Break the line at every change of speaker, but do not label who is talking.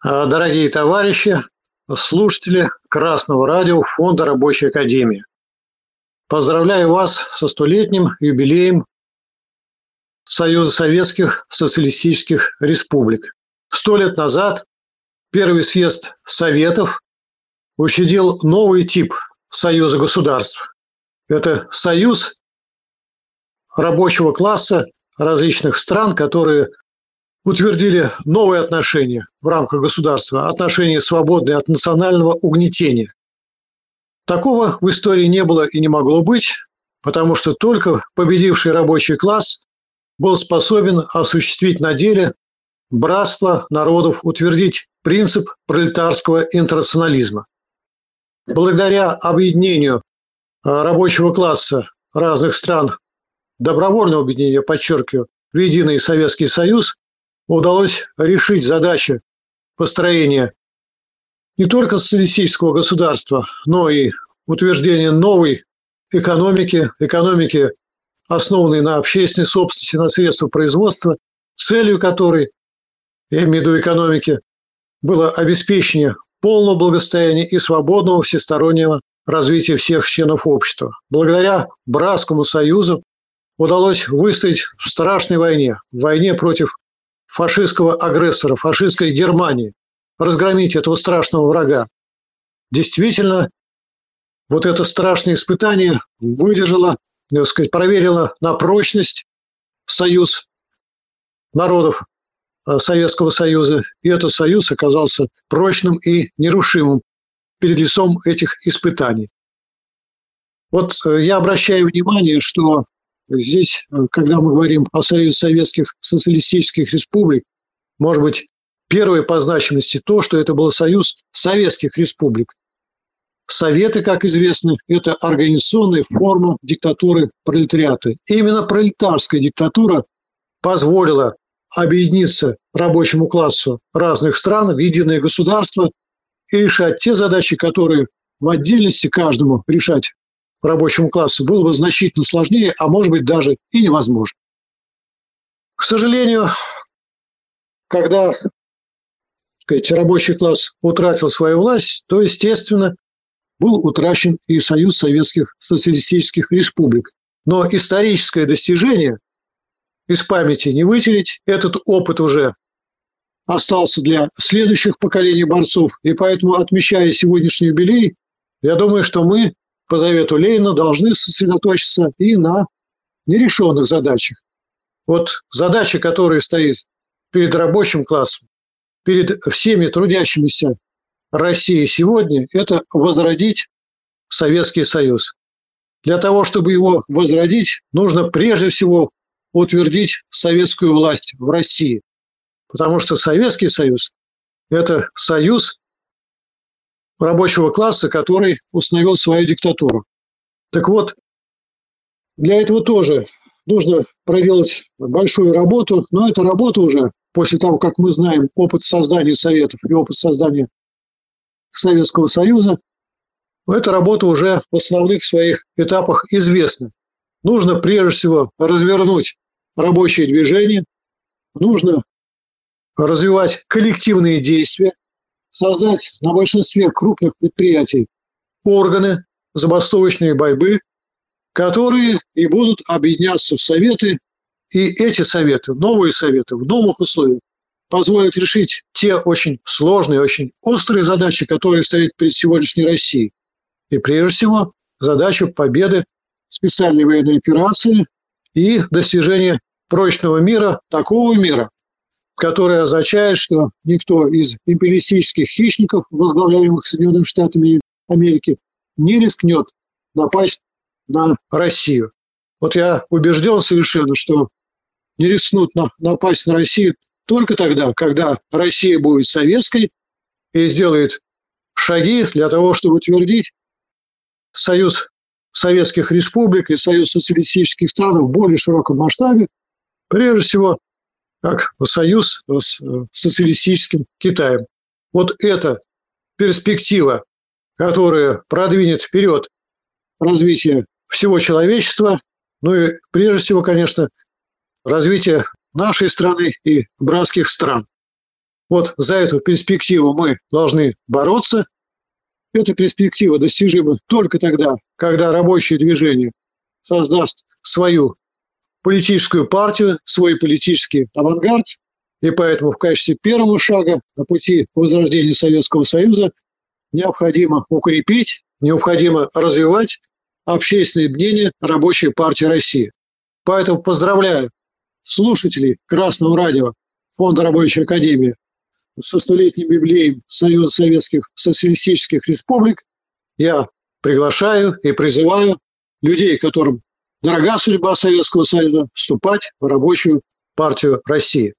А, дорогие товарищи, слушатели Красного радио Фонда Рабочей Академии. Поздравляю вас со столетним юбилеем Союза Советских Социалистических Республик. Сто лет назад Первый съезд Советов учредил новый тип Союза государств. Это союз рабочего класса различных стран, которые утвердили новые отношения в рамках государства, отношения свободные от национального угнетения. Такого в истории не было и не могло быть, потому что только победивший рабочий класс был способен осуществить на деле братство народов, утвердить принцип пролетарского интернационализма. Благодаря объединению а, рабочего класса разных стран, добровольного объединения, подчеркиваю, в единый Советский Союз, удалось решить задачи построения не только социалистического государства, но и утверждения новой экономики, экономики, основанной на общественной собственности, на средства производства, целью которой, я имею в виду экономики, было обеспечение полного благосостояния и свободного всестороннего развития всех членов общества. Благодаря Братскому союзу удалось выстоять в страшной войне, в войне против фашистского агрессора, фашистской Германии, разгромить этого страшного врага. Действительно, вот это страшное испытание выдержало, так сказать, проверило на прочность союз народов э, Советского Союза. И этот союз оказался прочным и нерушимым перед лицом этих испытаний. Вот э, я обращаю внимание, что Здесь, э, когда мы говорим о Союзе Советских Социалистических Республик, может быть, первое по значимости то, что это был Союз Советских Республик. Советы, как известно, это организационная форма диктатуры пролетариата. Именно пролетарская диктатура позволила объединиться рабочему классу разных стран в единое государство и решать те задачи, которые в отдельности каждому решать рабочему классу было бы значительно сложнее, а может быть даже и невозможно. К сожалению, когда сказать, рабочий класс утратил свою власть, то, естественно, был утрачен и Союз Советских Социалистических Республик. Но историческое достижение из памяти не вытереть. Этот опыт уже остался для следующих поколений борцов. И поэтому, отмечая сегодняшний юбилей, я думаю, что мы по завету Ленина должны сосредоточиться и на нерешенных задачах. Вот задача, которая стоит перед рабочим классом, перед всеми трудящимися России сегодня, это возродить Советский Союз. Для того, чтобы его возродить, нужно прежде всего утвердить советскую власть в России. Потому что Советский Союз – это союз рабочего класса, который установил свою диктатуру. Так вот, для этого тоже нужно проделать большую работу, но эта работа уже, после того, как мы знаем опыт создания Советов и опыт создания Советского Союза, эта работа уже в основных своих этапах известна. Нужно прежде всего развернуть рабочее движение, нужно развивать коллективные действия, создать на большинстве крупных предприятий органы забастовочной борьбы, которые и будут объединяться в советы, и эти советы, новые советы в новых условиях позволят решить те очень сложные, очень острые задачи, которые стоят перед сегодняшней Россией. И прежде всего задачу победы специальной военной операции и достижения прочного мира, такого мира, которое означает, что никто из империалистических хищников, возглавляемых Соединенными Штатами Америки, не рискнет напасть на Россию. Вот я убежден совершенно, что не рискнут на, напасть на Россию только тогда, когда Россия будет советской и сделает шаги для того, чтобы утвердить союз советских республик и союз социалистических стран в более широком масштабе, прежде всего как союз с э, социалистическим Китаем. Вот эта перспектива, которая продвинет вперед развитие всего человечества, ну и прежде всего, конечно, развитие нашей страны и братских стран. Вот за эту перспективу мы должны бороться. Эта перспектива достижима только тогда, когда рабочее движение создаст свою политическую партию, свой политический авангард, и поэтому в качестве первого шага на пути возрождения Советского Союза необходимо укрепить, необходимо развивать общественное мнение рабочей партии России. Поэтому поздравляю слушателей Красного радио Фонда Рабочей Академии со столетним юбилеем Союза Советских Социалистических Республик. Я приглашаю и призываю людей, которым дорога судьба Советского Союза, вступать в рабочую партию России.